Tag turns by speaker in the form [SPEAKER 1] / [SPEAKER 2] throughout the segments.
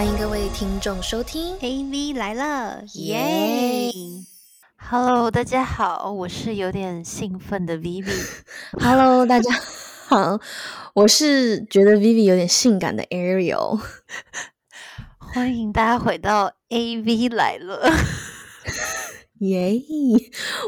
[SPEAKER 1] 欢迎各位听众收听
[SPEAKER 2] AV 来了，
[SPEAKER 1] 耶
[SPEAKER 2] ！Hello，大家好，我是有点兴奋的 Vivi。
[SPEAKER 1] Hello，大家好，我是觉得 Vivi 有点性感的 Ariel。
[SPEAKER 2] 欢迎大家回到 AV 来了。
[SPEAKER 1] 耶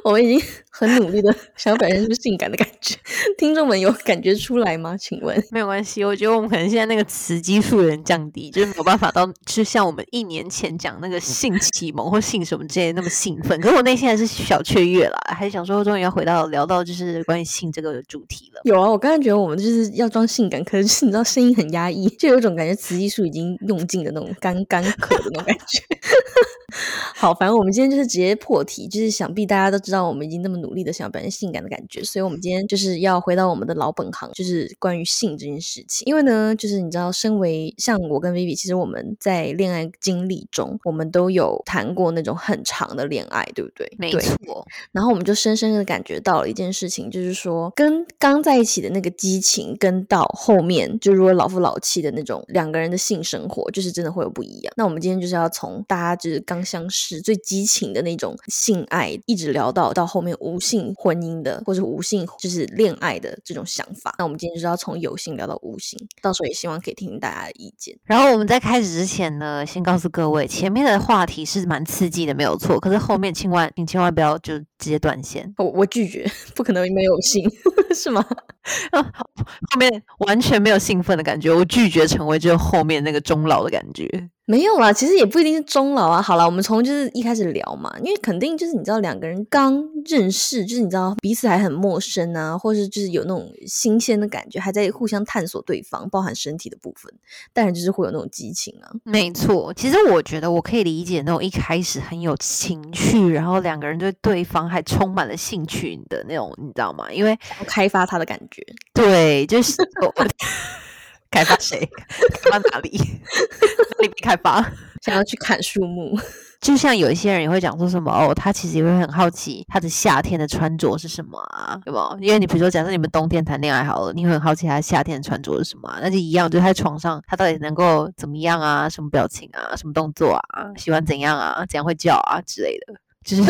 [SPEAKER 1] 我们已经很努力的 想要表现出性感的感觉，听众们有感觉出来吗？请问？
[SPEAKER 2] 没有关系，我觉得我们可能现在那个雌激素有点降低，就是没有办法到，就像我们一年前讲那个性启蒙或性什么之类的那么兴奋。可是我内心还是小雀跃啦，还是想说终于要回到聊到就是关于性这个主题了。
[SPEAKER 1] 有啊，我刚才觉得我们就是要装性感，可是你知道声音很压抑，就有一种感觉雌激素已经用尽的那种干干渴的那种感觉。好，反正我们今天就是直接破题，就是想必大家都知道我们已经那么努力的想要表现性感的感觉，所以我们今天就是要回到我们的老本行，就是关于性这件事情。因为呢，就是你知道，身为像我跟 Vivi，其实我们在恋爱经历中，我们都有谈过那种很长的恋爱，对不对？
[SPEAKER 2] 没错，
[SPEAKER 1] 然后我们就深深的感觉到了一件事情，就是说跟刚在一起的那个激情，跟到后面就如果老夫老妻的那种两个人的性生活，就是真的会有不一样。那我们今天就是要从大家就是刚相识最激情的那种性爱，一直聊到到后面无性婚姻的，或者无性就是恋爱的这种想法。那我们今天就是要从有性聊到无性，到时候也希望可以听听大家的意见。
[SPEAKER 2] 然后我们在开始之前呢，先告诉各位，前面的话题是蛮刺激的，没有错。可是后面千万你千万不要就直接断线，
[SPEAKER 1] 我我拒绝，不可能没有性，是吗？
[SPEAKER 2] 后面完全没有兴奋的感觉，我拒绝成为就是后面那个终老的感觉。
[SPEAKER 1] 没有啦，其实也不一定是终老啊。好了，我们从就是一开始聊嘛，因为肯定就是你知道两个人刚认识，就是你知道彼此还很陌生啊，或是就是有那种新鲜的感觉，还在互相探索对方，包含身体的部分，当然就是会有那种激情啊。
[SPEAKER 2] 没错，其实我觉得我可以理解那种一开始很有情趣，然后两个人对对方还充满了兴趣的那种，你知道吗？因为
[SPEAKER 1] 开发他的感觉，
[SPEAKER 2] 对，就是我 开发谁？开发哪里？哪里被开发？
[SPEAKER 1] 想要去砍树木，
[SPEAKER 2] 就像有一些人也会讲说什么哦，他其实也会很好奇他的夏天的穿着是什么啊，对吧？因为你比如说，假设你们冬天谈恋爱好了，你会很好奇他夏天的穿着是什么、啊，那就一样，就是他在床上他到底能够怎么样啊，什么表情啊，什么动作啊，喜欢怎样啊，怎样会叫啊之类的，就是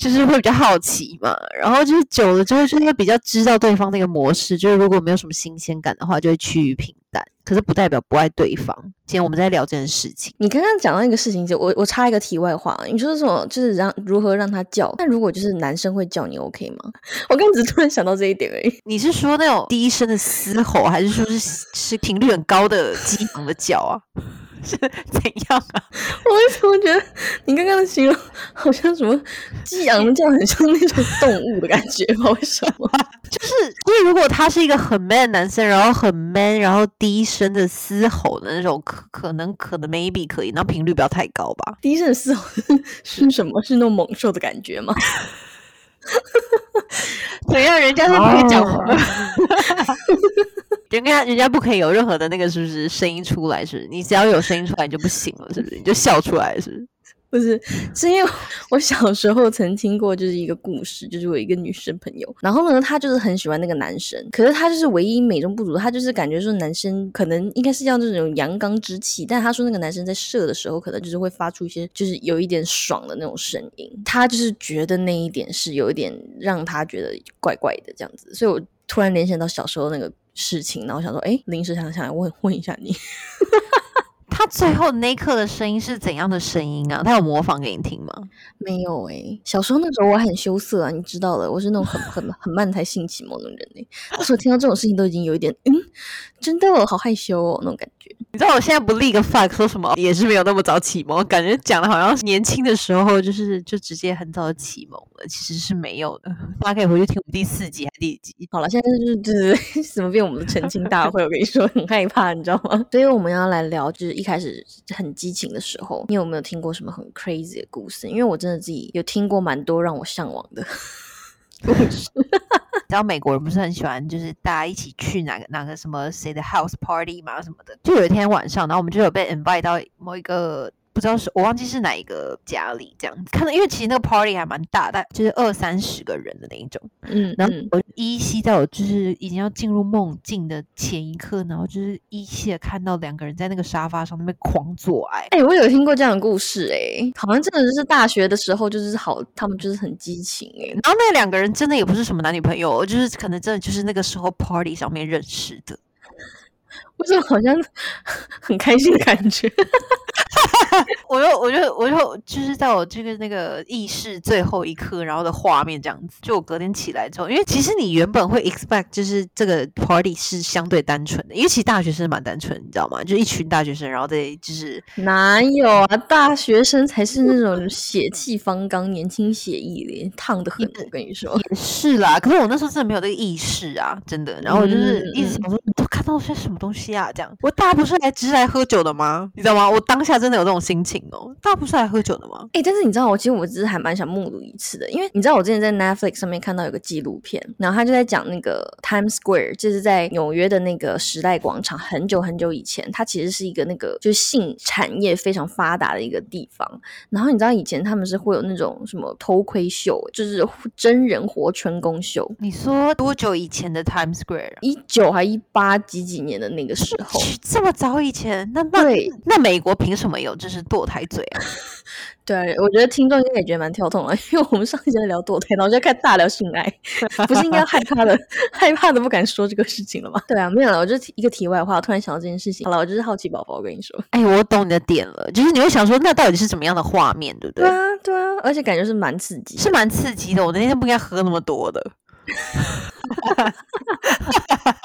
[SPEAKER 2] 就是会比较好奇嘛。然后就是久了之后，就会比较知道对方那个模式，就是如果没有什么新鲜感的话，就会趋于平淡。可是不代表不爱对方。今天我们在聊这件事情。
[SPEAKER 1] 你刚刚讲到一个事情，就我我插一个题外话，你说什么就是让如何让他叫？那如果就是男生会叫你 OK 吗？我刚只突然想到这一点而已。
[SPEAKER 2] 你是说那种低声的嘶吼，还是说是是频率很高的激昂的叫啊？是怎样啊？
[SPEAKER 1] 我为什么觉得你刚刚的形容好像什么激昂的叫，很像那种动物的感觉？不知道为什么？
[SPEAKER 2] 就是因为如果他是一个很 man 的男生，然后很 man，然后低声的嘶吼的那种，可可能可能 maybe 可以，那频率不要太高吧。
[SPEAKER 1] 第一声嘶吼是什么？是那种猛兽的感觉吗？
[SPEAKER 2] 怎样？人家都不可以讲话，人家人家不可以有任何的那个是不是声音出来？是不是？你只要有声音出来你就不行了，是不是？你就笑出来，是不是？
[SPEAKER 1] 不是，是因为我小时候曾听过，就是一个故事，就是我一个女生朋友，然后呢，她就是很喜欢那个男生，可是她就是唯一美中不足，她就是感觉说男生可能应该是要这种阳刚之气，但她说那个男生在射的时候，可能就是会发出一些就是有一点爽的那种声音，她就是觉得那一点是有一点让她觉得怪怪的这样子，所以我突然联想到小时候那个事情，然后想说，哎，临时想想来问问一下你。
[SPEAKER 2] 他最后那一刻的声音是怎样的声音啊？他有模仿给你听吗？
[SPEAKER 1] 没有诶、小时候那时候我很羞涩啊，你知道的，我是那种很很很慢才性启蒙的人诶、那时候听到这种事情都已经有一点，嗯，真的好害羞哦那种感觉。
[SPEAKER 2] 你知道我现在不立个 flag 说什么也是没有那么早启蒙，感觉讲的好像是年轻的时候就是就直接很早的启蒙了，其实是没有的。大家可以回去听我们第四集还是第几集？
[SPEAKER 1] 好了，现在就是对对对，怎么变我们的澄清大会？我跟你说很害怕，你知道吗？所以我们要来聊，就是一开始很激情的时候，你有没有听过什么很 crazy 的故事？因为我真的自己有听过蛮多让我向往的 故事。
[SPEAKER 2] 知道美国人不是很喜欢，就是大家一起去哪个哪个什么谁的 house party 嘛什么的。就有一天晚上，然后我们就有被 invite 到某一个知道是我忘记是哪一个家里这样子，看到因为其实那个 party 还蛮大，但就是二三十个人的那一种。
[SPEAKER 1] 嗯，
[SPEAKER 2] 然后我依稀在我就是已经要进入梦境的前一刻，然后就是依稀的看到两个人在那个沙发上那边狂做爱。
[SPEAKER 1] 哎、我有听过这样的故事、哎，好像真的是大学的时候，就是好，他们就是很激情、哎，
[SPEAKER 2] 然后那两个人真的也不是什么男女朋友，就是可能真的就是那个时候 party 上面认识的。
[SPEAKER 1] 为什么好像 很开心的感觉？
[SPEAKER 2] 我就我就我就就是在我这个那个意识最后一刻，然后的画面这样子。就我隔天起来之后，因为其实你原本会 expect 就是这个 party 是相对单纯的，因为其实大学生蛮单纯，你知道吗？就一群大学生，然后在就是
[SPEAKER 1] 哪有啊？大学生才是那种血气方刚、年轻血意的，烫的很。我跟你说，
[SPEAKER 2] 也是啦。可是我那时候真的没有这个意识啊，真的。然后我就是一直
[SPEAKER 1] 嗯
[SPEAKER 2] 想说，都看到些什么东西啊？这样，我大家不是来只是来喝酒的吗？你知道吗？我当下真的有这种心情哦，大家不是来喝酒的吗？
[SPEAKER 1] 哎、但是你知道，我其实我只是还蛮想目睹一次的，因为你知道，我之前在 Netflix 上面看到有个纪录片，然后他就在讲那个 Times Square，就是在纽约的那个时代广场，很久很久以前，它其实是一个那个就是性产业非常发达的一个地方。然后你知道以前他们是会有那种什么偷窥秀，就是真人活春宫秀，
[SPEAKER 2] 你说多久以前的 Times Square 啊？
[SPEAKER 1] 一九还一八几几几年的那个时候。
[SPEAKER 2] 这么早以前，那那美国凭什么有就是堕胎罪啊？
[SPEAKER 1] 对，我觉得听众应该也觉得蛮跳痛的，因为我们上一集在聊堕胎，然后就开始大聊性爱，不是应该害怕的，害怕的不敢说这个事情了吗？对啊，没有了，我就一个题外话，我突然想到这件事情。好了，我就是好奇宝宝，我跟你说。
[SPEAKER 2] 哎，我懂你的点了，就是你会想说，那到底是怎么样的画面，对不对？
[SPEAKER 1] 对啊，对啊，而且感觉是蛮刺激。
[SPEAKER 2] 是蛮刺激的。我那天不应该喝那么多的。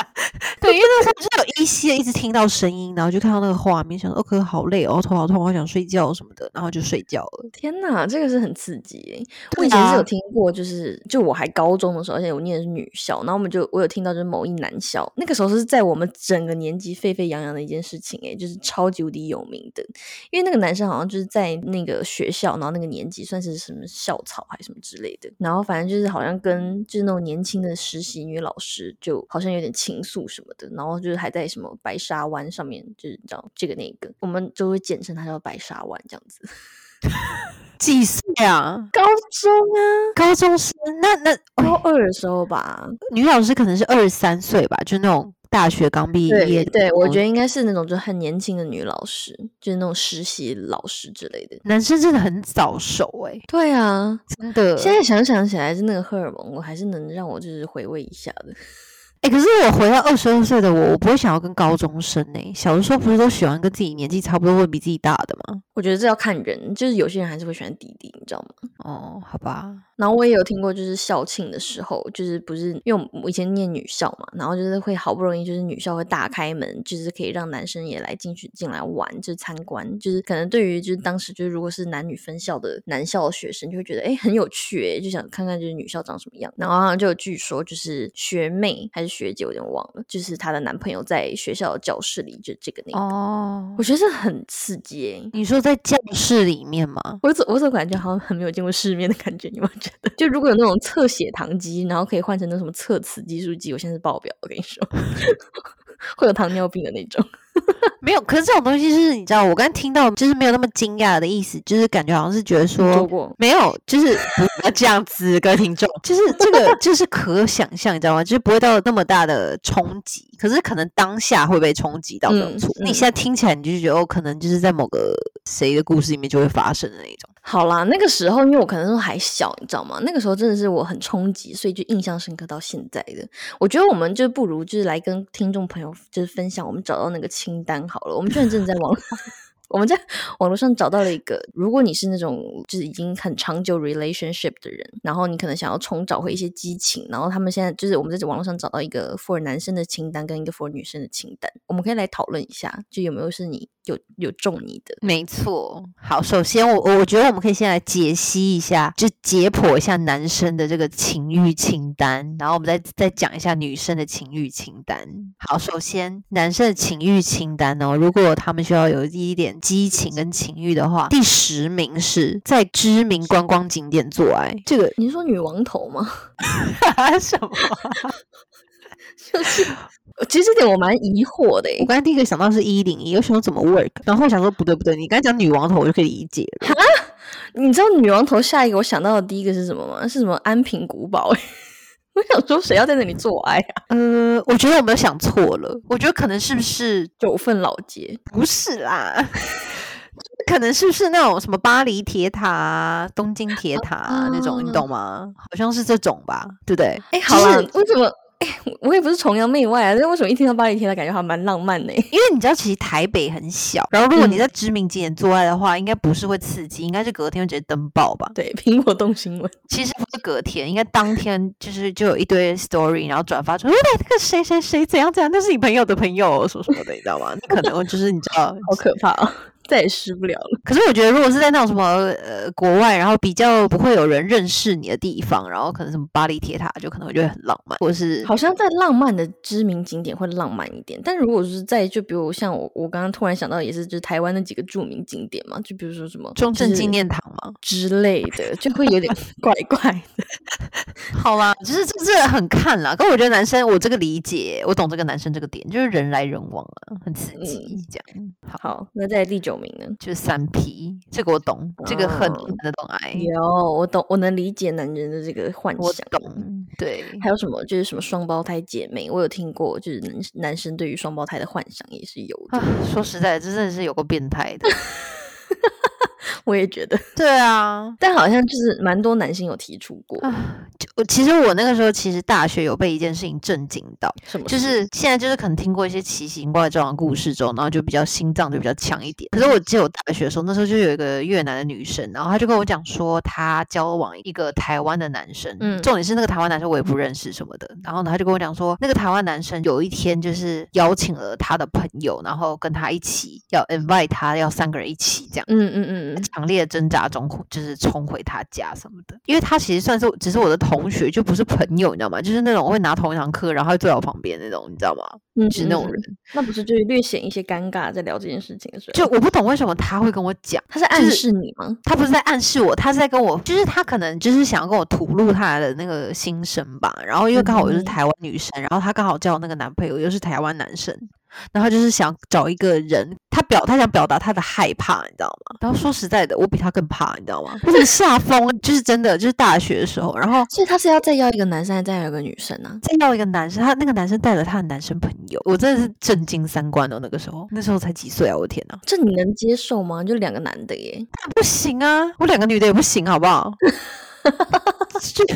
[SPEAKER 2] 对，因为那时候不是有依稀的一直听到声音，然后就看到那个画面，想说哦，可好累哦，头好痛，好想睡觉什么的，然后就睡觉了。
[SPEAKER 1] 天哪，这个是很刺激耶！我以前是有
[SPEAKER 2] 啊
[SPEAKER 1] 听过，就是就我还高中的时候，而且我念的是女校，然后我们就我有听到就是某一男校，那个时候是在我们整个年级沸沸扬扬的一件事情，哎，就是超级无敌有名的。因为那个男生好像就是在那个学校，然后那个年级算是什么校草还是什么之类的，然后反正就是好像跟就是那种年轻的实习女老师，就好像有点情愫什么的，然后就是还在什么白沙湾上面，就是你知道这个那个，我们就会简称它叫白沙湾这样子。
[SPEAKER 2] 几岁啊？
[SPEAKER 1] 高中啊，
[SPEAKER 2] 高中生？那那
[SPEAKER 1] 高二的时候吧。
[SPEAKER 2] 女老师可能是二十三岁吧，就那种大学刚毕业。
[SPEAKER 1] 对对，我觉
[SPEAKER 2] 得
[SPEAKER 1] 得应该是那种就很年轻的女老师，就是那种实习老师之类的。
[SPEAKER 2] 男生真的很早熟哎、
[SPEAKER 1] 对啊，
[SPEAKER 2] 真的。
[SPEAKER 1] 现在想想起来，是那个荷尔蒙，我还是能让我就是回味一下的。
[SPEAKER 2] 哎、可是我回到二十二岁的我，我不会想要跟高中生哎、小的时候不是都喜欢跟自己年纪差不多或比自己大的吗？
[SPEAKER 1] 我觉得这要看人，就是有些人还是会喜欢弟弟，你知道吗？
[SPEAKER 2] 哦，好吧，
[SPEAKER 1] 然后我也有听过，就是校庆的时候，就是不是因为我以前念女校嘛，然后就是会好不容易就是女校会大开门，就是可以让男生也来进去进来玩，就是参观，就是可能对于就是当时就是如果是男女分校的男校的学生，就会觉得哎很有趣诶，就想看看就是女校长什么样。然后好像就有据说就是学妹还是学姐，我有点忘了，就是她的男朋友在学校的教室里就这个那个，
[SPEAKER 2] 哦
[SPEAKER 1] 我，觉得这很刺激诶。
[SPEAKER 2] 你说在教室里面吗？
[SPEAKER 1] 我怎我怎么感觉好像很没有见过世面的感觉？你有没有觉得？就如果有那种测血糖机，然后可以换成那什么测雌激素机，我现在是爆表，我跟你说，会有糖尿病的那种。
[SPEAKER 2] 没有，可是这种东西就是你知道，我刚才听到就是没有那么惊讶的意思，就是感觉好像是觉得说
[SPEAKER 1] 过？
[SPEAKER 2] 没有，就是不要这样子，各位听众，就是 这个就是可想象，你知道吗？就是不会到那么大的冲击，可是可能当下会被冲击到，没有
[SPEAKER 1] 嗯
[SPEAKER 2] 错。你
[SPEAKER 1] 嗯
[SPEAKER 2] 现在听起来，你就觉得哦，可能就是在某个谁的故事里面就会发生的那种。
[SPEAKER 1] 好啦，那个时候因为我可能都还小，你知道吗？那个时候真的是我很冲击，所以就印象深刻到现在的。我觉得我们就不如就是来跟听众朋友就是分享我们找到那个清单好了。我们居然真的在网上。我们在 网络上找到了一个，如果你是那种就是已经很长久 relationship 的人，然后你可能想要重找回一些激情，然后他们现在就是我们在网络上找到一个 for 男生的清单跟一个 for 女生的清单，我们可以来讨论一下，就有没有是你有有中你的。
[SPEAKER 2] 没错，好，首先我我觉得我们可以先来解析一下，就解剖一下男生的这个情欲清单，然后我们再再讲一下女生的情欲清单。好，首先男生的情欲清单哦，如果他们需要有一点激情跟情欲的话，第十名是在知名观光景点做爱，这个
[SPEAKER 1] 你是说女王头吗？
[SPEAKER 2] 什么？
[SPEAKER 1] 就是其实这点我蛮疑惑的、欸。
[SPEAKER 2] 我刚才第一个想到是一零一，我想说怎么 work，然后我想说不对不对，你刚才讲女王头我就可以理解了。
[SPEAKER 1] 你知道女王头下一个我想到的第一个是什么吗？是什么安平古堡、欸？我想说谁要在那里做爱啊？
[SPEAKER 2] 呃，我觉得我没有想错了，我觉得可能是不是
[SPEAKER 1] 九份老街
[SPEAKER 2] 不是啦？可能是不是那种什么巴黎铁塔啊、东京铁塔啊、那种，你懂吗？好像是这种吧，对不对？
[SPEAKER 1] 哎、好了，为什么？哎、我也不是崇洋媚外啊，但为什么一听到巴黎铁塔，感觉还蛮浪漫的、欸？
[SPEAKER 2] 因为你知道，其实台北很小，然后如果你在知名景点做爱的话，应该不是会刺激，应该是隔天会直接登报吧？
[SPEAKER 1] 对，苹果动新闻，
[SPEAKER 2] 其实不是隔天，应该当天就是就有一堆 story，然后转发出，哎，那个谁谁谁怎样怎样，那是你朋友的朋友，什么什么的，你知道吗？你可能就是你知道，
[SPEAKER 1] 好可怕啊！再也失不了了。
[SPEAKER 2] 可是我觉得，如果是在那种什么呃国外，然后比较不会有人认识你的地方，然后可能什么巴黎铁塔，就可能我觉得很浪漫，或是
[SPEAKER 1] 好像在浪漫的知名景点会浪漫一点。但如果是在就比如像我我刚刚突然想到，也是就是台湾那几个著名景点嘛，就比如说什么
[SPEAKER 2] 中正纪念堂嘛
[SPEAKER 1] 之类的，就会有点 怪怪的。
[SPEAKER 2] 好啦，就是这这很看啦。可我觉得男生，我这个理解，我懂这个男生这个点，就是人来人往啊，很刺激，这样。
[SPEAKER 1] 好，那在第九名呢，
[SPEAKER 2] 就是三 P，这个我懂，这个很难得懂爱。
[SPEAKER 1] 有，我懂，我能理解男人的这个幻
[SPEAKER 2] 我
[SPEAKER 1] 想。
[SPEAKER 2] 懂，对。
[SPEAKER 1] 还有什么？就是什么双胞胎姐妹，我有听过，就是男男生对于双胞胎的幻想也是有的。
[SPEAKER 2] 啊，说实在，这真的是有个变态的。
[SPEAKER 1] 我也觉得，
[SPEAKER 2] 对啊，
[SPEAKER 1] 但好像就是蛮多男性有提出过。
[SPEAKER 2] 啊，就我其实我那个时候其实大学有被一件事情震惊到，
[SPEAKER 1] 什么？
[SPEAKER 2] 就是现在就是可能听过一些奇形怪状的故事之后，然后就比较心脏就比较强一点。可是我记得我大学的时候，那时候就有一个越南的女生，然后她就跟我讲说，她交往一个台湾的男生，
[SPEAKER 1] 嗯
[SPEAKER 2] 重点是那个台湾男生我也不认识什么的。然后呢，她就跟我讲说，那个台湾男生有一天就是邀请了他的朋友，然后跟他一起要 invite 他，要三个人一起这样。
[SPEAKER 1] 嗯嗯嗯嗯，
[SPEAKER 2] 强烈的挣扎中，就是冲回他家什么的，因为他其实算是只是我的同学，就不是朋友，你知道吗？就是那种会拿同一堂课，然后会坐在我旁边那种，你知道吗？
[SPEAKER 1] 嗯
[SPEAKER 2] 就是那种人。
[SPEAKER 1] 嗯那不是就是略显一些尴尬，在聊这件事情的时候，
[SPEAKER 2] 就我不懂为什么他会跟我讲，
[SPEAKER 1] 他是暗示你吗？
[SPEAKER 2] 他不是在暗示我，他是在跟我，就是他可能就是想要跟我吐露他的那个心声吧。然后因为刚好我是
[SPEAKER 1] 嗯
[SPEAKER 2] 台湾女生，然后他刚好交那个男朋友又是台湾男生，然后就是想找一个人，他表他想表达他的害怕，你知道吗？然后说实在的，我比他更怕，你知道吗？我整个吓疯，就是真的，就是大学的时候，然后
[SPEAKER 1] 所以他是要再要一个男生，还是再要一个女生啊？
[SPEAKER 2] 再要一个男生，他那个男生带了他的男生朋友，我真的是震惊三观哦。那个时候，那时候才几岁啊！我的天哪，
[SPEAKER 1] 这你能接受吗？就两个男的耶，
[SPEAKER 2] 不行啊，我两个女的也不行，好不好？就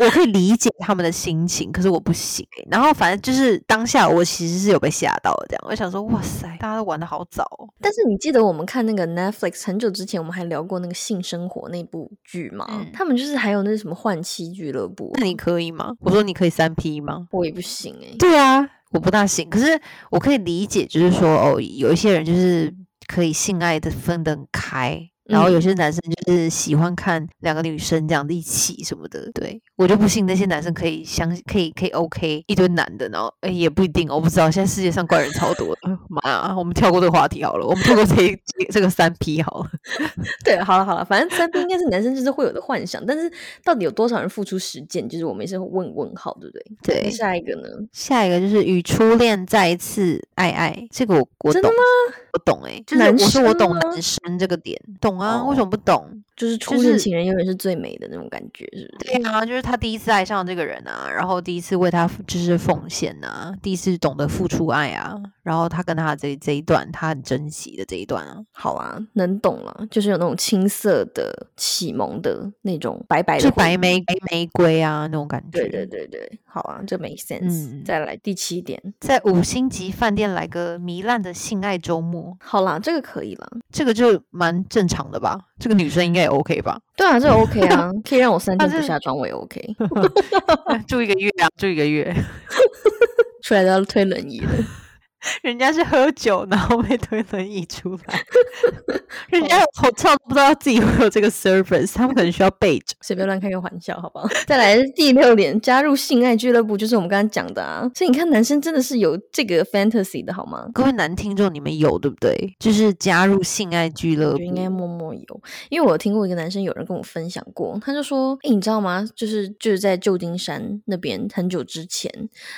[SPEAKER 2] 我可以理解他们的心情，可是我不行欸、然后反正就是当下我其实是有被吓到的，这样我想说，哇塞，大家都玩的好早、哦。
[SPEAKER 1] 但是你记得我们看那个 Netflix 很久之前，我们还聊过那个性生活那部剧吗？
[SPEAKER 2] 嗯
[SPEAKER 1] 他们就是还有那什么换妻俱乐部，
[SPEAKER 2] 那你可以吗？我说你可以三 P 吗？
[SPEAKER 1] 我也不行哎、
[SPEAKER 2] 对啊，我不大行，可是我可以理解，就是说哦，有一些人就是可以性爱的分得很开。然后有
[SPEAKER 1] 嗯。
[SPEAKER 2] 些男生就是喜欢看两个女生这样子一起什么的，对我就不信那些男生可以相可以可以 OK 一堆男的，然后哎也不一定，我不知道现在世界上怪人超多的，妈呀，我们跳过这个话题好了，我们跳过这一这这个三 P 好了，
[SPEAKER 1] 对，好了好了，反正三 P 应该是男生就是会有的幻想，但是到底有多少人付出实践，就是我们也是问问号，对不对？
[SPEAKER 2] 对
[SPEAKER 1] 下一个呢？
[SPEAKER 2] 下一个就是与初恋再一次爱爱，这个我我懂
[SPEAKER 1] 真的吗，
[SPEAKER 2] 我懂哎、就是
[SPEAKER 1] 男
[SPEAKER 2] 我说我懂男生这个点，懂啊，为什
[SPEAKER 1] 哦
[SPEAKER 2] 么不懂？
[SPEAKER 1] 就是初
[SPEAKER 2] 就是
[SPEAKER 1] 恋情人永远是最美的那种感觉，是不是？
[SPEAKER 2] 对啊，就是他第一次爱上这个人啊，然后第一次为他就是奉献啊，第一次懂得付出爱啊，然后他跟他这这一段他很珍惜的这一段啊，
[SPEAKER 1] 好啊，能懂了，就是有那种青涩的启蒙的那种白白的
[SPEAKER 2] 就
[SPEAKER 1] 回忆
[SPEAKER 2] 白玫白玫瑰啊那种感觉。
[SPEAKER 1] 对对对对，好啊，这 make sense。
[SPEAKER 2] 嗯
[SPEAKER 1] 再来第七点，
[SPEAKER 2] 在五星级饭店来个糜烂的性爱周末，
[SPEAKER 1] 好啦，这个可以了。
[SPEAKER 2] 这个就蛮正常的吧？这个女生应该也 OK 吧？
[SPEAKER 1] 对啊，这个 OK 啊，可以让我三天不下床，我也 OK。
[SPEAKER 2] 住一个月啊，住一个月。
[SPEAKER 1] 出来都要推轮椅了。
[SPEAKER 2] 人家是喝酒，然后被推轮椅出来，人家好唱不知道自己会有这个 service，他们可能需要备着。
[SPEAKER 1] 随便乱开个玩笑，好不好？再来第六点，加入性爱俱乐部，就是我们刚刚讲的啊。所以你看，男生真的是有这个 fantasy 的好吗？
[SPEAKER 2] 各位男听众，你们有对不对？就是加入性爱俱乐部，
[SPEAKER 1] 应该默默有，因为我听过一个男生有人跟我分享过，他就说：“哎，你知道吗？就是就是在旧金山那边很久之前，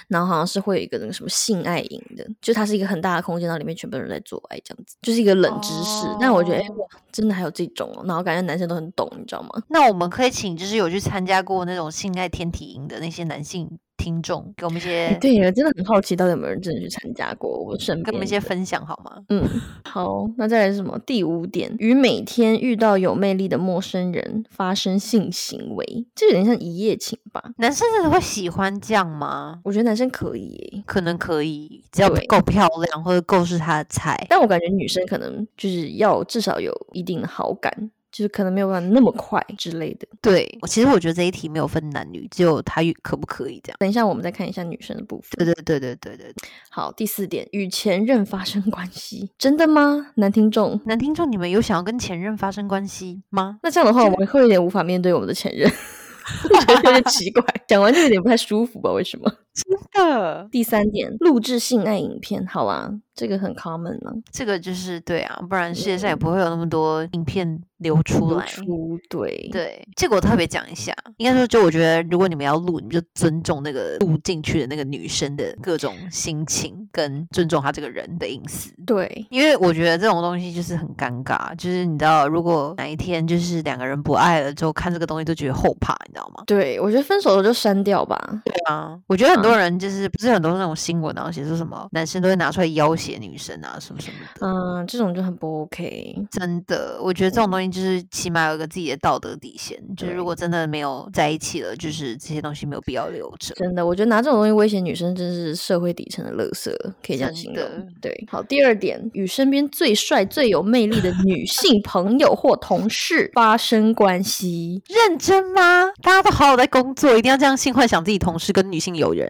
[SPEAKER 1] 然后好像是会有一个那个什么性爱营的，就它是一个很大的空间，然后里面全部人在做爱，这样子，就是一个冷知识。但我觉得，真的还有这种哦，然后感觉男生都很懂，你知道吗？
[SPEAKER 2] 那我们可以请就是有去参加过那种性爱天体营的那些男性。听众给我们一些
[SPEAKER 1] 对呀，真的很好奇，到底有没有人真的去参加过？我身边
[SPEAKER 2] 给我们一些分享好吗？
[SPEAKER 1] 嗯，好，那再来是什么？第五点，与每天遇到有魅力的陌生人发生性行为，这有点像一夜情吧？
[SPEAKER 2] 男生真的会喜欢这样吗？
[SPEAKER 1] 我觉得男生可以，
[SPEAKER 2] 可能可以，只要够漂亮或者够是他的菜。
[SPEAKER 1] 但我感觉女生可能就是要至少有一定的好感。就是可能没有办法那么快之类的。
[SPEAKER 2] 对，我其实我觉得这一题没有分男女，只有他可不可以这样。
[SPEAKER 1] 等一下我们再看一下女生的部分。
[SPEAKER 2] 对对对对对对。
[SPEAKER 1] 好，第四点，与前任发生关系，真的吗？男听众，
[SPEAKER 2] 男听众，你们有想要跟前任发生关系吗？
[SPEAKER 1] 那这样的话，我们会有点无法面对我们的前任。我觉得有点奇怪，讲完就有点不太舒服吧？为什么？
[SPEAKER 2] 真的。
[SPEAKER 1] 第三点，录制性爱影片，好啦，这个很 common 呢。
[SPEAKER 2] 这个就是对啊，不然世界上也不会有那么多影片流出来。
[SPEAKER 1] 出对
[SPEAKER 2] 对，这个我特别讲一下。应该说，就我觉得，如果你们要录，你就尊重那个录进去的那个女生的各种心情，跟尊重她这个人的隐私。
[SPEAKER 1] 对，
[SPEAKER 2] 因为我觉得这种东西就是很尴尬。就是你知道，如果哪一天就是两个人不爱了之后，看这个东西都觉得后怕，你知道吗？
[SPEAKER 1] 对，我觉得分手了就删掉吧。
[SPEAKER 2] 对啊，我觉得很多人就是不是很多那种新闻，然后写说什么男生都会拿出来要挟女生啊，什么什么的。
[SPEAKER 1] 嗯，这种就很不 OK。
[SPEAKER 2] 真的，我觉得这种东西就是起码有个自己的道德底线。就是如果真的没有在一起了，就是这些东西没有必要留着。
[SPEAKER 1] 真的，我觉得拿这种东西威胁女生，真是社会底层的垃圾，可以这样形容。对，好，第二点，与身边最帅、最有魅力的女性朋友或同事发生关系，
[SPEAKER 2] 认真吗？大家都好好在工作，一定要这样性幻想自己同事跟女性友人？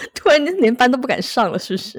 [SPEAKER 1] 突然连班都不敢上了，是不是？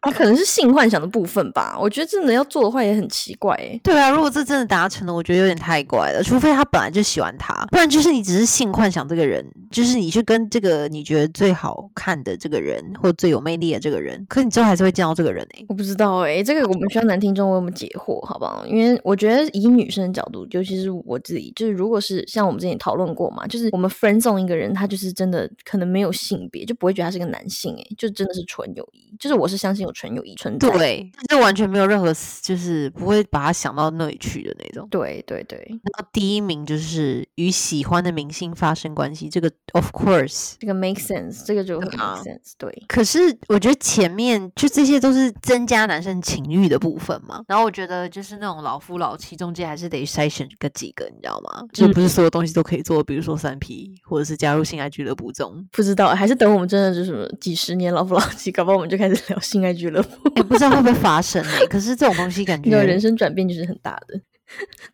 [SPEAKER 1] 啊，可能是性幻想的部分吧。我觉得真的要做的话也很奇怪哎。
[SPEAKER 2] 对啊，如果这真的达成了，我觉得有点太怪了。除非他本来就喜欢他，不然就是你只是性幻想这个人，就是你去跟这个你觉得最好看的这个人，或最有魅力的这个人，可你最后还是会见到这个人哎。
[SPEAKER 1] 我不知道哎，这个我们需要男听众为我们解惑，好不好？因为我觉得以女生的角度，尤其是我自己，就是如果是像我们之前讨论过嘛，就是我们 friend 送一个人，他就是真的可能没有性别，就不会觉得他是个男性哎，就真的是纯友谊。就是我是相信有纯友谊存在，
[SPEAKER 2] 对，这完全没有任何，就是不会把他想到那里去的那种。
[SPEAKER 1] 对对对。
[SPEAKER 2] 那第一名就是与喜欢的明星发生关系，这个 of course，
[SPEAKER 1] 这个 make sense，这个就很 make sense。对。
[SPEAKER 2] 可是我觉得前面就这些都是增加男生情欲的部分嘛。然后我觉得就是那种老夫老妻中间还是得筛选个几个，你知道吗？就不是所有东西都可以做，比如说三 P 或者是加入性爱俱乐部这种。
[SPEAKER 1] 不知道，还是等我们真的就是几十年老夫老妻，搞不好我们就开始聊性爱俱乐部。
[SPEAKER 2] 也不知道会不会发生呢？可是这种东西感觉，
[SPEAKER 1] 人生转变就是很大的，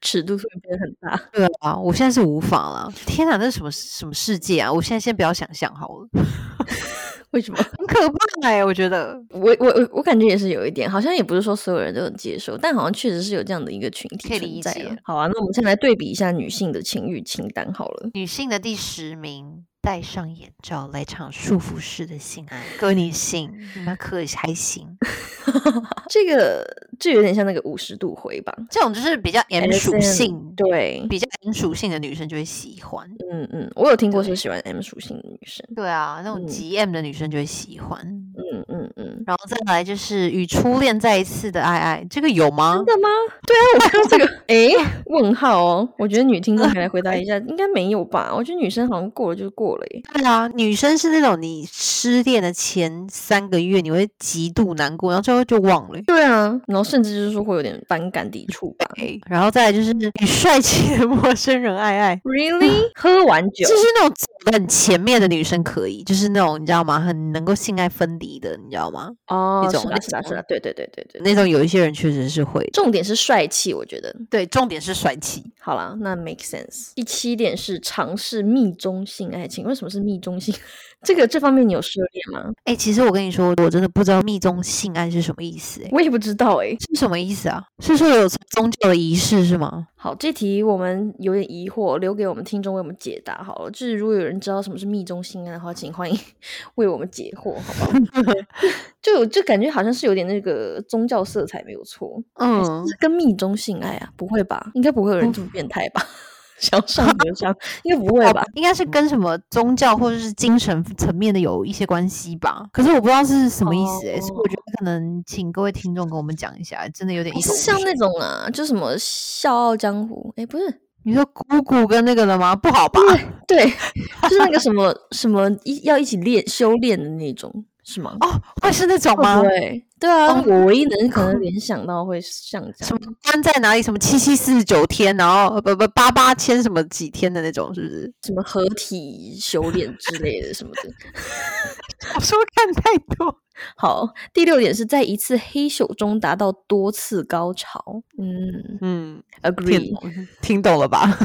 [SPEAKER 1] 尺度会变得很大。
[SPEAKER 2] 对啊，我现在是无法了。天哪，那是什么什么世界啊？我现在先不要想象好了。
[SPEAKER 1] 为什么？
[SPEAKER 2] 很可怕哎！我觉得，
[SPEAKER 1] 我我我我感觉也是有一点，好像也不是说所有人都能接受，但好像确实是有这样的一个群体存在。好啊，那我们先来对比一下女性的情欲清单好了。
[SPEAKER 2] 女性的第十名。戴上眼罩来场束缚式的性爱，各位女性，你们可还行？
[SPEAKER 1] 这个就有点像那个五十度回吧，
[SPEAKER 2] 这种就是比较 M 属性，
[SPEAKER 1] 对，
[SPEAKER 2] 比较 M 属性的女生就会喜欢。
[SPEAKER 1] 嗯嗯，我有听过说喜欢 M 属性的女生，
[SPEAKER 2] 对啊，那种极 M 的女生就会喜欢。嗯嗯嗯，然后再来就是与初恋再一次的爱爱，这个有吗？
[SPEAKER 1] 真的吗？对啊，我看到这个，哎，问号哦，我觉得女听众可以来回答 一下，应该没有吧？我觉得女生好像过了就过了耶。
[SPEAKER 2] 对啊，女生是那种你失恋的前三个月，你会极度难过，然后最后就忘了。
[SPEAKER 1] 对啊，然后甚至就是说会有点反感、抵触吧。
[SPEAKER 2] 然后再来就是 与帅气的陌生人爱爱
[SPEAKER 1] ，Really？喝完酒
[SPEAKER 2] 就是那种很前面的女生可以，就是那种你知道吗？很能够性爱分离的，你知道吗？
[SPEAKER 1] 哦，那种是吧？是吧？对对对对对，
[SPEAKER 2] 那种有一些人确实是会。
[SPEAKER 1] 重点是帅气，我觉得
[SPEAKER 2] 对，重点是帅气。
[SPEAKER 1] 好了，那 make sense。第七点是尝试密中性爱情。为什么是密中性？这个这方面你有涉猎吗？
[SPEAKER 2] 哎、其实我跟你说，我真的不知道密宗性爱是什么意思、诶
[SPEAKER 1] 我也不知道哎、
[SPEAKER 2] 是什么意思啊？是说有宗教的仪式是吗？
[SPEAKER 1] 好，这题我们有点疑惑，留给我们听众为我们解答好了。就是如果有人知道什么是密宗性爱的话，请欢迎 为我们解惑，好不好？就就感觉好像是有点那个宗教色彩，没有错。
[SPEAKER 2] 嗯，
[SPEAKER 1] 是跟密宗性爱啊？不会吧？应该不会有人这么变态吧？想上就上，应该不会吧？
[SPEAKER 2] 应该是跟什么宗教或者是精神层面的有一些关系吧。可是我不知道是什么意思、诶，所以我觉得可能请各位听众跟我们讲一下，真的有点意思
[SPEAKER 1] 是像那种啊，就什么《笑傲江湖》？哎，不是，
[SPEAKER 2] 你说姑姑跟那个的吗？不好吧？
[SPEAKER 1] 对，就是那个什么什么一要一起练修炼的那种，是吗？
[SPEAKER 2] 哦，会是那种吗？
[SPEAKER 1] 对对啊，
[SPEAKER 2] 哦
[SPEAKER 1] 我唯一能可能联想到会像这样
[SPEAKER 2] 什么。关在哪里？什么七七四十九天，然后呃不不八八千什么几天的那种，是不是？
[SPEAKER 1] 什么合体修炼之类的什么的。
[SPEAKER 2] 小说看太多。
[SPEAKER 1] 好，第六点是在一次黑手中达到多次高潮。嗯
[SPEAKER 2] 嗯，听
[SPEAKER 1] ，agree。
[SPEAKER 2] 懂听懂了吧？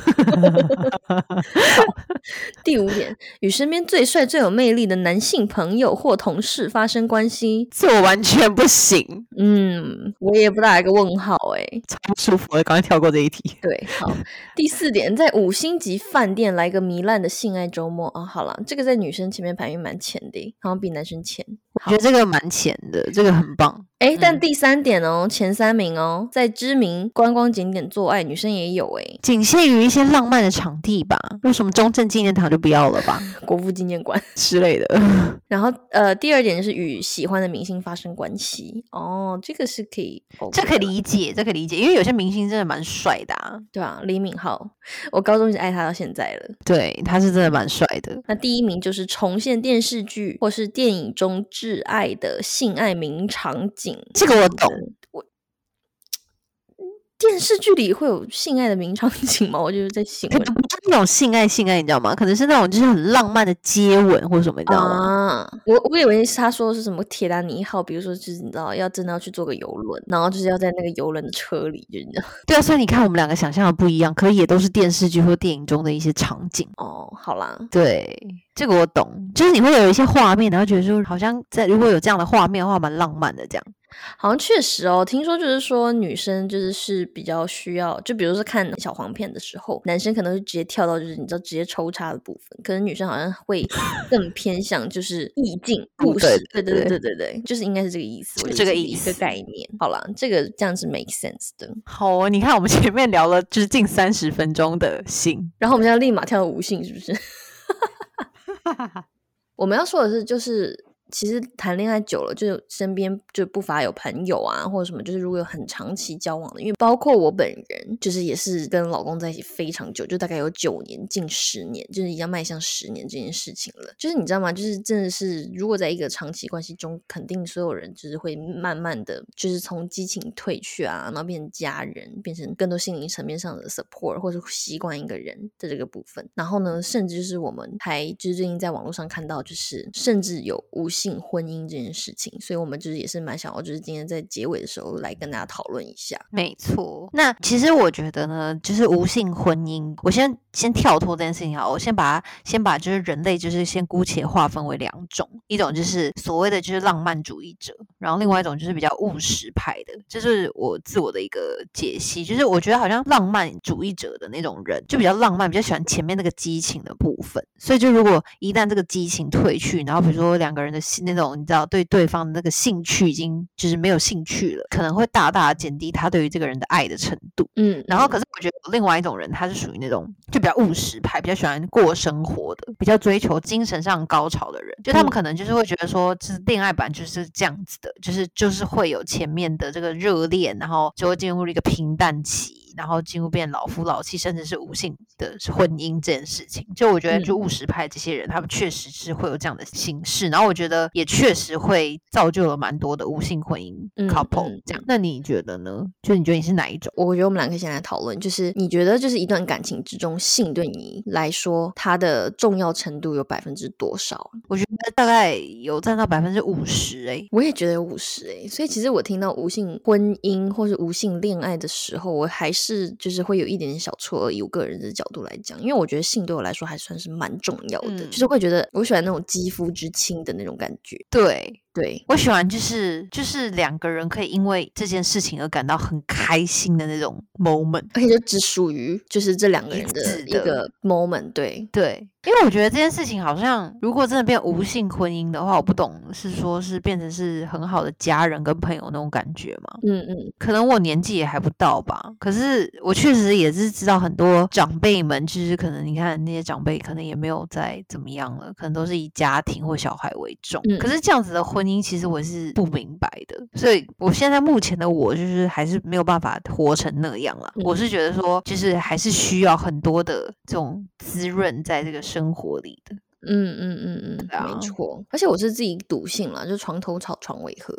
[SPEAKER 1] 第五点，与身边最帅、最有魅力的男性朋友或同事发生关系。
[SPEAKER 2] 这我完全不行，
[SPEAKER 1] 嗯，我也不打一个问号哎、
[SPEAKER 2] 超不舒服的。刚才跳过这一题。
[SPEAKER 1] 对，好。第四点，在五星级饭店来个糜烂的性爱周末啊、好了，这个在女生前面排名蛮前的，好像比男生前。
[SPEAKER 2] 我觉得这个蛮浅的，这个很棒。
[SPEAKER 1] 哎，但
[SPEAKER 2] 嗯
[SPEAKER 1] 第三点哦，前三名哦，在知名观光景点做爱，女生也有哎，
[SPEAKER 2] 仅限于一些浪漫的场地吧，为什么中正纪念堂就不要了吧
[SPEAKER 1] 国父纪念馆。
[SPEAKER 2] 之类的？
[SPEAKER 1] 然后呃，第二点就是与喜欢的明星发生关系哦，这个是可以
[SPEAKER 2] 这可以理解，这可以理解，因为有些明星真的蛮帅的啊。
[SPEAKER 1] 对啊，李敏镐，我高中一直爱他到现在了。
[SPEAKER 2] 对，他是真的蛮帅的。
[SPEAKER 1] 那第一名就是重现电视剧或是电影中挚爱的性爱名场景，
[SPEAKER 2] 这个我懂。
[SPEAKER 1] 我电视剧里会有性爱的名场景吗？我就是在想
[SPEAKER 2] 可能不是那种性爱性爱，你知道吗？可能是那种就是很浪漫的接吻或者什么，你知道吗？
[SPEAKER 1] 啊，我我以为是他说的是什么铁达尼号，比如说就是你知道要真的要去坐个游轮，然后就是要在那个游轮的车里，就你知道
[SPEAKER 2] 对啊，所以你看我们两个想象的不一样，可以也都是电视剧或电影中的一些场景。
[SPEAKER 1] 哦，好啦，
[SPEAKER 2] 对，这个我懂，就是你会有一些画面，然后觉得说好像在如果有这样的画面的话，蛮浪漫的这样。
[SPEAKER 1] 好像确实哦，听说就是说女生就是是比较需要，就比如说看小黄片的时候，男生可能会直接跳到就是你知道直接抽插的部分，可能女生好像会 更偏向就是意境故事，
[SPEAKER 2] 对
[SPEAKER 1] 对对
[SPEAKER 2] 对
[SPEAKER 1] 对对对，就是应该是这个意思，
[SPEAKER 2] 这个
[SPEAKER 1] 意思一个概念。好了，这个这样是 make sense 的。
[SPEAKER 2] 好哦，你看我们前面聊了就是近三十分钟的性，
[SPEAKER 1] 然后我们现在立马跳到无性，是不是？我们要说的是，就是其实谈恋爱久了，就身边就不乏有朋友啊，或者什么，就是如果有很长期交往的，因为包括我本人，就是也是跟老公在一起非常久，就大概有九年，近十年，就是已经迈向十年这件事情了。就是你知道吗？就是真的是，如果在一个长期关系中，肯定所有人就是会慢慢的，就是从激情退去啊，然后变成家人，变成更多心灵层面上的 support，或者习惯一个人的这个部分。然后呢，甚至是我们还就是最近在网络上看到，就是甚至有无性婚姻这件事情，所以我们就是也是蛮想要，就是今天在结尾的时候来跟大家讨论一下。
[SPEAKER 2] 没错。那其实我觉得呢，就是无性婚姻，我先先跳脱这件事情好，我先把它先把就是人类就是先姑且划分为两种，一种就是所谓的就是浪漫主义者，然后另外一种就是比较务实派的，这是我自我的一个解析，就是我觉得好像浪漫主义者的那种人就比较浪漫，比较喜欢前面那个激情的部分，所以就如果一旦这个激情褪去，然后比如说两个人的性那种你知道对对方的那个兴趣已经就是没有兴趣了，可能会大大地减低他对于这个人的爱的程度。
[SPEAKER 1] 嗯，
[SPEAKER 2] 然后，可是我觉得另外一种人，他是属于那种就比较务实派，比较喜欢过生活的，比较追求精神上高潮的人。就他们
[SPEAKER 1] 嗯
[SPEAKER 2] 可能就是会觉得说，就是恋爱版就是这样子的，就是就是会有前面的这个热恋，然后就会进入了一个平淡期，然后进入变老夫老妻，甚至是无性的婚姻这件事情。就我觉得，就
[SPEAKER 1] 嗯
[SPEAKER 2] 务实派这些人，他们确实是会有这样的形式。然后我觉得也确实会造就了蛮多的无性婚姻
[SPEAKER 1] 嗯
[SPEAKER 2] couple
[SPEAKER 1] 嗯
[SPEAKER 2] 这样。那你觉得呢？就你觉得你是哪一种？
[SPEAKER 1] 我觉得我们俩可以先来讨论，就是你觉得就是一段感情之中，性对你来说它的重要程度有百分之多少？
[SPEAKER 2] 我觉得大概有占到百分之五十哎。
[SPEAKER 1] 我也觉得有五十哎，所以其实我听到无性婚姻或是无性恋爱的时候，我还是是就是会有一点点小错愕，以我个人的角度来讲，因为我觉得性对我来说还算是蛮重要的，
[SPEAKER 2] 嗯
[SPEAKER 1] 就是会觉得我喜欢那种肌肤之亲的那种感觉。
[SPEAKER 2] 对。
[SPEAKER 1] 对，
[SPEAKER 2] 我喜欢就是就是两个人可以因为这件事情而感到很开心的那种 moment。
[SPEAKER 1] 而且就只属于就是这两个人的一个 moment。对，
[SPEAKER 2] 对，因为我觉得这件事情好像，如果真的变无性婚姻的话，我不懂是说是变成是很好的家人跟朋友那种感觉吗？
[SPEAKER 1] 嗯嗯，
[SPEAKER 2] 可能我年纪也还不到吧，可是我确实也是知道很多长辈们，就是可能你看那些长辈可能也没有再怎么样了，可能都是以家庭或小孩为重。
[SPEAKER 1] 嗯
[SPEAKER 2] 可是这样子的婚姻，其实我是不明白的，所以我现在目前的我就是还是没有办法活成那样啦。
[SPEAKER 1] 嗯
[SPEAKER 2] 我是觉得说，就是还是需要很多的这种滋润在这个生活里的。
[SPEAKER 1] 嗯嗯嗯嗯，没错。而且我是自己笃信了，就床头吵，床尾和。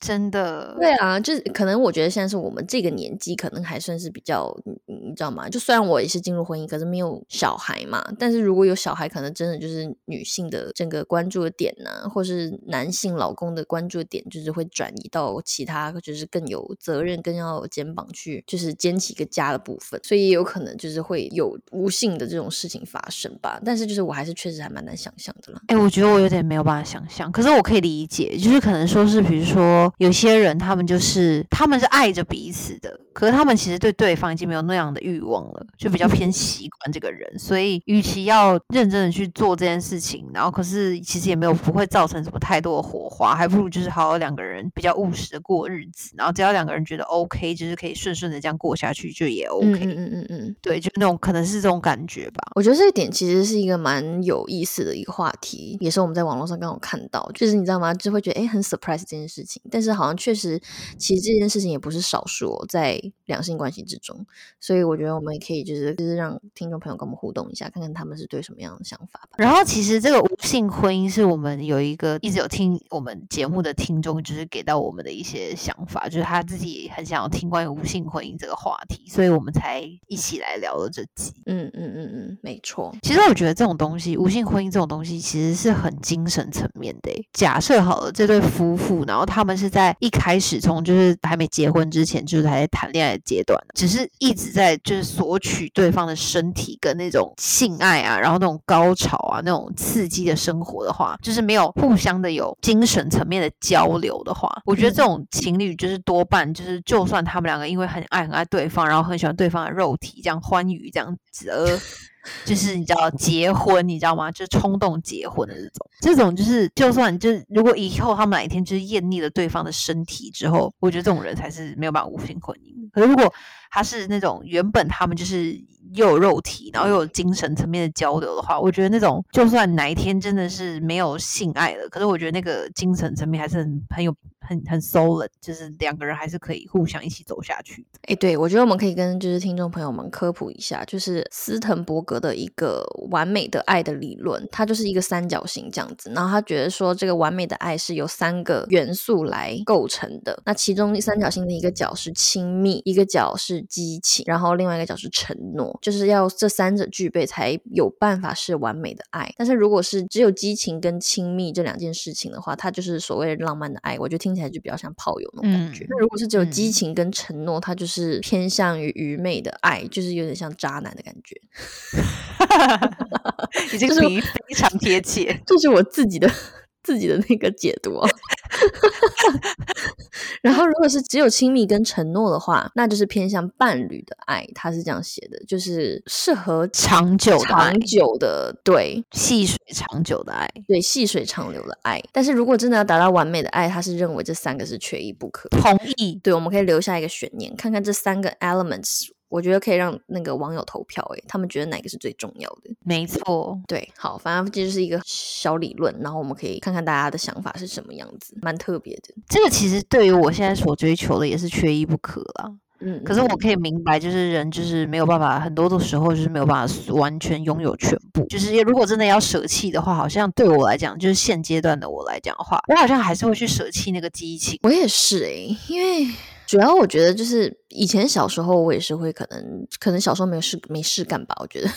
[SPEAKER 2] 真的，
[SPEAKER 1] 对啊，就是可能我觉得现在是我们这个年纪，可能还算是比较，你你知道吗？就虽然我也是进入婚姻，可是没有小孩嘛。但是如果有小孩，可能真的就是女性的整个关注的点呢、或是男性老公的关注的点，就是会转移到其他，就是更有责任、更要有肩膀去，就是肩起一个家的部分。所以也有可能就是会有无性的这种事情发生吧。但是就是我还是确实还蛮难想象的啦。
[SPEAKER 2] 哎、我觉得我有点没有办法想象，可是我可以理解，就是可能说是，比如说有些人他们就是他们是爱着彼此的，可是他们其实对对方已经没有那样的欲望了，就比较偏习惯这个人，所以与其要认真的去做这件事情，然后可是其实也没有不会造成什么太多的火花，还不如就是好好两个人比较务实的过日子，然后只要两个人觉得 OK，就是可以顺顺的这样过下去，就也 OK。
[SPEAKER 1] 嗯嗯嗯嗯嗯。
[SPEAKER 2] 对，就那种可能是这种感觉吧。
[SPEAKER 1] 我觉得这一点其实是一个蛮有意思的一个话题，也是我们在网络上刚好看到，就是你知道吗？就会觉得诶很 surprise 这件事情，但是好像确实，其实这件事情也不是少数、哦、在两性关系之中，所以我觉得我们也可以就是就是让听众朋友跟我们互动一下，看看他们是对什么样的想法吧。
[SPEAKER 2] 然后其实这个无性婚姻是我们有一个一直有听我们节目的听众，就是给到我们的一些想法，就是他自己很想要听关于无性婚姻这个话题，所以我们才一起来聊了这集。
[SPEAKER 1] 嗯嗯嗯嗯，没错。
[SPEAKER 2] 其实我觉得这种东西，无性婚姻这种东西，其实是很精神层面的欸。假设好了，这对夫妇，然后他们是在一开始从就是还没结婚之前，就是还在谈恋爱的阶段，只是一直在就是索取对方的身体跟那种性爱啊，然后那种高潮啊，那种刺激的生活的话，就是没有互相的有精神层面的交流的话，我觉得这种情侣就是多半就是，就算他们两个因为很爱很爱对方，然后很喜欢对方的肉体，这样欢愉这样子而。就是你知道结婚，你知道吗？就是冲动结婚的这种，这种就是就算就是如果以后他们哪一天就是厌腻了对方的身体之后，我觉得这种人才是没有办法无性婚姻。可是如果他是那种原本他们就是又有肉体，然后又有精神层面的交流的话，我觉得那种就算哪一天真的是没有性爱了，可是我觉得那个精神层面还是很很有很很 solid，就是两个人还是可以互相一起走下去。
[SPEAKER 1] 哎，对，我觉得我们可以跟就是听众朋友们科普一下，就是斯滕伯格的一个完美的爱的理论，它就是一个三角形这样子。然后他觉得说，这个完美的爱是由三个元素来构成的。那其中三角形的一个角是亲密，一个角是激情，然后另外一个角是承诺，就是要这三者具备才有办法是完美的爱。但是如果是只有激情跟亲密这两件事情的话，它就是所谓的浪漫的爱，我觉得听起来就比较像炮友那种感觉。
[SPEAKER 2] 嗯
[SPEAKER 1] 那如果是只有
[SPEAKER 2] 嗯
[SPEAKER 1] 激情跟承诺，它就是偏向于愚昧的爱，就是有点像渣男的感觉。
[SPEAKER 2] 你这个比喻非常贴切。
[SPEAKER 1] 这是我自己的自己的那个解读哦。然后，如果是只有亲密跟承诺的话，那就是偏向伴侣的爱。他是这样写的，就是适合
[SPEAKER 2] 长久的
[SPEAKER 1] 长久的，对
[SPEAKER 2] 细水长久的爱。
[SPEAKER 1] 对，细水长流的爱。但是如果真的要达到完美的爱，他是认为这三个是缺一不可。
[SPEAKER 2] 同意，
[SPEAKER 1] 对，我们可以留下一个悬念，看看这三个 elements，我觉得可以让那个网友投票，诶，他们觉得哪个是最重要的？
[SPEAKER 2] 没错。
[SPEAKER 1] 对，好，反正这就是一个小理论，然后我们可以看看大家的想法是什么样子，蛮特别的。
[SPEAKER 2] 这个其实对于我现在所追求的也是缺一不可啦。
[SPEAKER 1] 嗯，
[SPEAKER 2] 可是我
[SPEAKER 1] 嗯
[SPEAKER 2] 可以明白，就是人就是没有办法，很多的时候就是没有办法完全拥有全部。就是如果真的要舍弃的话，好像对我来讲，就是现阶段的我来讲的话，我好像还是会去舍弃那个激情。
[SPEAKER 1] 我也是诶，因为主要我觉得就是以前小时候我也是会可能可能小时候没有事没事干吧，我觉得。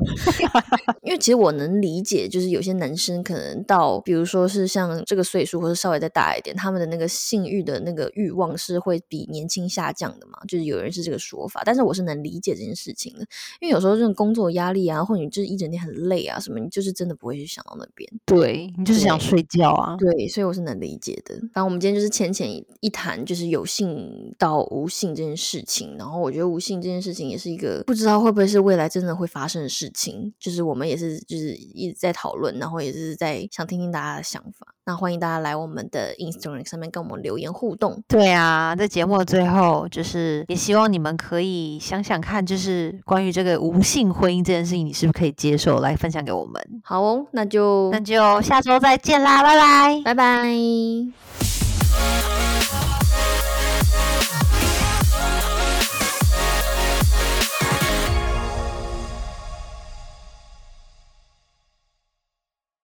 [SPEAKER 1] 因为其实我能理解，就是有些男生可能到，比如说是像这个岁数，或者稍微再大一点，他们的那个性欲的那个欲望是会比年轻下降的嘛，就是有人是这个说法。但是我是能理解这件事情的，因为有时候这种工作压力啊，或者你就是一整天很累啊什么，你就是真的不会去想到那边。
[SPEAKER 2] 对你就是想睡觉啊。
[SPEAKER 1] 对，所以我是能理解的。反正我们今天就是浅浅一谈，就是有性到无性这件事情。然后我觉得无性这件事情也是一个不知道会不会是未来真的会发生的事情，就是我们也是就是一直在讨论，然后也是在想听听大家的想法。那欢迎大家来我们的 Instagram 上面跟我们留言互动。
[SPEAKER 2] 对啊，在节目的最后，就是也希望你们可以想想看，就是关于这个无性婚姻这件事情，你是不是可以接受？来分享给我们。
[SPEAKER 1] 好哦，那就
[SPEAKER 2] 那就下周再见啦，拜拜，
[SPEAKER 1] 拜拜。